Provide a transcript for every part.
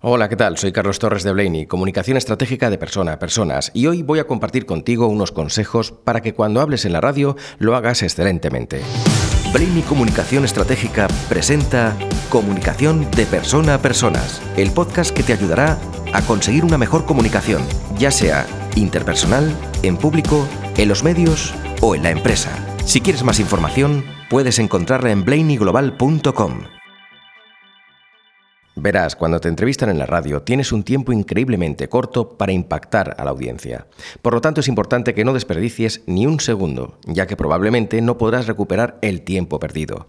Hola, ¿qué tal? Soy Carlos Torres de Blaney, Comunicación Estratégica de Persona a Personas, y hoy voy a compartir contigo unos consejos para que cuando hables en la radio lo hagas excelentemente. Blaney Comunicación Estratégica presenta Comunicación de Persona a Personas, el podcast que te ayudará a conseguir una mejor comunicación, ya sea interpersonal, en público, en los medios o en la empresa. Si quieres más información, puedes encontrarla en blaneyglobal.com. Verás, cuando te entrevistan en la radio tienes un tiempo increíblemente corto para impactar a la audiencia. Por lo tanto es importante que no desperdicies ni un segundo, ya que probablemente no podrás recuperar el tiempo perdido.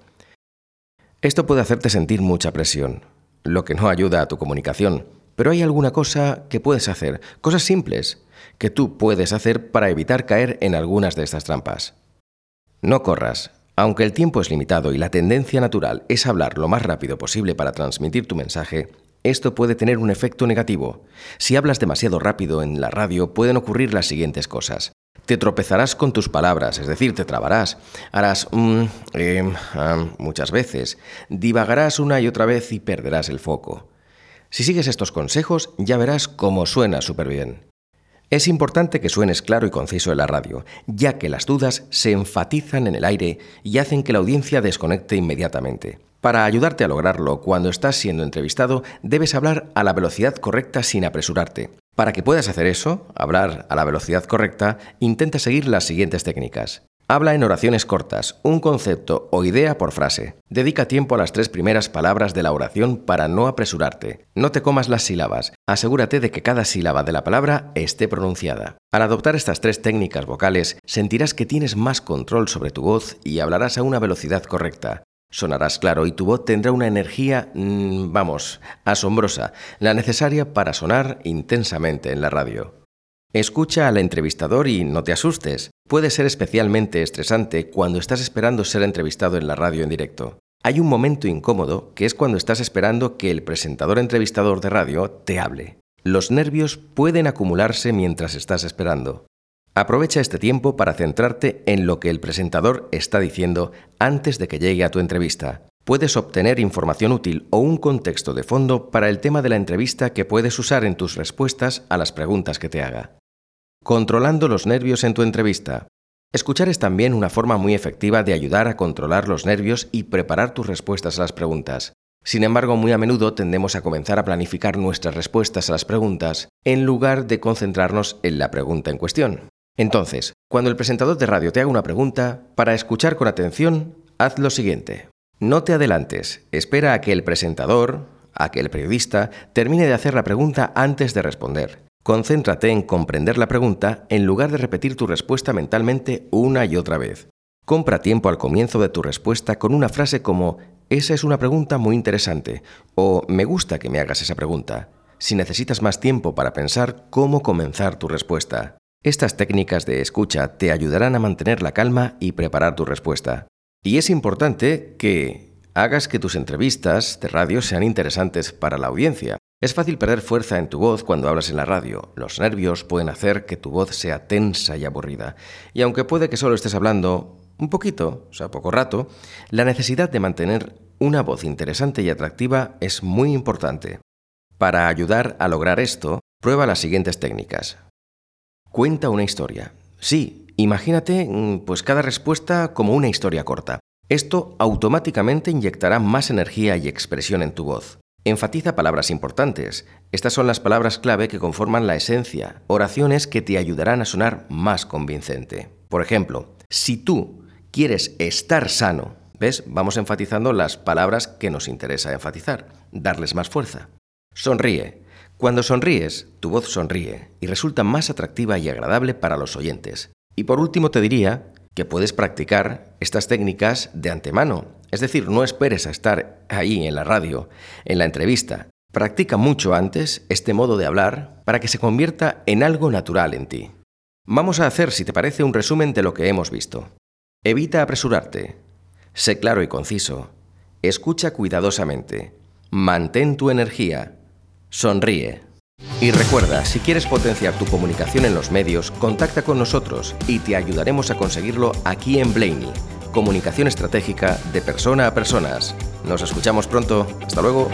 Esto puede hacerte sentir mucha presión, lo que no ayuda a tu comunicación, pero hay alguna cosa que puedes hacer, cosas simples, que tú puedes hacer para evitar caer en algunas de estas trampas. No corras, aunque el tiempo es limitado y la tendencia natural es hablar lo más rápido posible para transmitir tu mensaje, esto puede tener un efecto negativo. Si hablas demasiado rápido en la radio pueden ocurrir las siguientes cosas. Te tropezarás con tus palabras, es decir, te trabarás. Harás mm, em, muchas veces. Divagarás una y otra vez y perderás el foco. Si sigues estos consejos ya verás cómo suena súper bien. Es importante que suenes claro y conciso en la radio, ya que las dudas se enfatizan en el aire y hacen que la audiencia desconecte inmediatamente. Para ayudarte a lograrlo, cuando estás siendo entrevistado, debes hablar a la velocidad correcta sin apresurarte. Para que puedas hacer eso, hablar a la velocidad correcta, intenta seguir las siguientes técnicas. Habla en oraciones cortas, un concepto o idea por frase. Dedica tiempo a las tres primeras palabras de la oración para no apresurarte. No te comas las sílabas. Asegúrate de que cada sílaba de la palabra esté pronunciada. Al adoptar estas tres técnicas vocales, sentirás que tienes más control sobre tu voz y hablarás a una velocidad correcta. Sonarás claro y tu voz tendrá una energía, mmm, vamos, asombrosa, la necesaria para sonar intensamente en la radio. Escucha al entrevistador y no te asustes. Puede ser especialmente estresante cuando estás esperando ser entrevistado en la radio en directo. Hay un momento incómodo que es cuando estás esperando que el presentador entrevistador de radio te hable. Los nervios pueden acumularse mientras estás esperando. Aprovecha este tiempo para centrarte en lo que el presentador está diciendo antes de que llegue a tu entrevista. Puedes obtener información útil o un contexto de fondo para el tema de la entrevista que puedes usar en tus respuestas a las preguntas que te haga. Controlando los nervios en tu entrevista. Escuchar es también una forma muy efectiva de ayudar a controlar los nervios y preparar tus respuestas a las preguntas. Sin embargo, muy a menudo tendemos a comenzar a planificar nuestras respuestas a las preguntas en lugar de concentrarnos en la pregunta en cuestión. Entonces, cuando el presentador de radio te haga una pregunta, para escuchar con atención, haz lo siguiente. No te adelantes, espera a que el presentador, a que el periodista, termine de hacer la pregunta antes de responder. Concéntrate en comprender la pregunta en lugar de repetir tu respuesta mentalmente una y otra vez. Compra tiempo al comienzo de tu respuesta con una frase como esa es una pregunta muy interesante o me gusta que me hagas esa pregunta. Si necesitas más tiempo para pensar cómo comenzar tu respuesta. Estas técnicas de escucha te ayudarán a mantener la calma y preparar tu respuesta. Y es importante que hagas que tus entrevistas de radio sean interesantes para la audiencia. Es fácil perder fuerza en tu voz cuando hablas en la radio. Los nervios pueden hacer que tu voz sea tensa y aburrida. Y aunque puede que solo estés hablando un poquito, o sea, poco rato, la necesidad de mantener una voz interesante y atractiva es muy importante. Para ayudar a lograr esto, prueba las siguientes técnicas. Cuenta una historia. Sí, imagínate mm, pues cada respuesta como una historia corta. Esto automáticamente inyectará más energía y expresión en tu voz. Enfatiza palabras importantes. Estas son las palabras clave que conforman la esencia, oraciones que te ayudarán a sonar más convincente. Por ejemplo, si tú quieres estar sano, ¿ves? Vamos enfatizando las palabras que nos interesa enfatizar, darles más fuerza. Sonríe. Cuando sonríes, tu voz sonríe y resulta más atractiva y agradable para los oyentes. Y por último te diría que puedes practicar estas técnicas de antemano. Es decir, no esperes a estar ahí en la radio, en la entrevista. Practica mucho antes este modo de hablar para que se convierta en algo natural en ti. Vamos a hacer, si te parece, un resumen de lo que hemos visto. Evita apresurarte. Sé claro y conciso. Escucha cuidadosamente. Mantén tu energía. Sonríe. Y recuerda, si quieres potenciar tu comunicación en los medios, contacta con nosotros y te ayudaremos a conseguirlo aquí en Blaney. Comunicación estratégica de persona a personas. Nos escuchamos pronto. Hasta luego.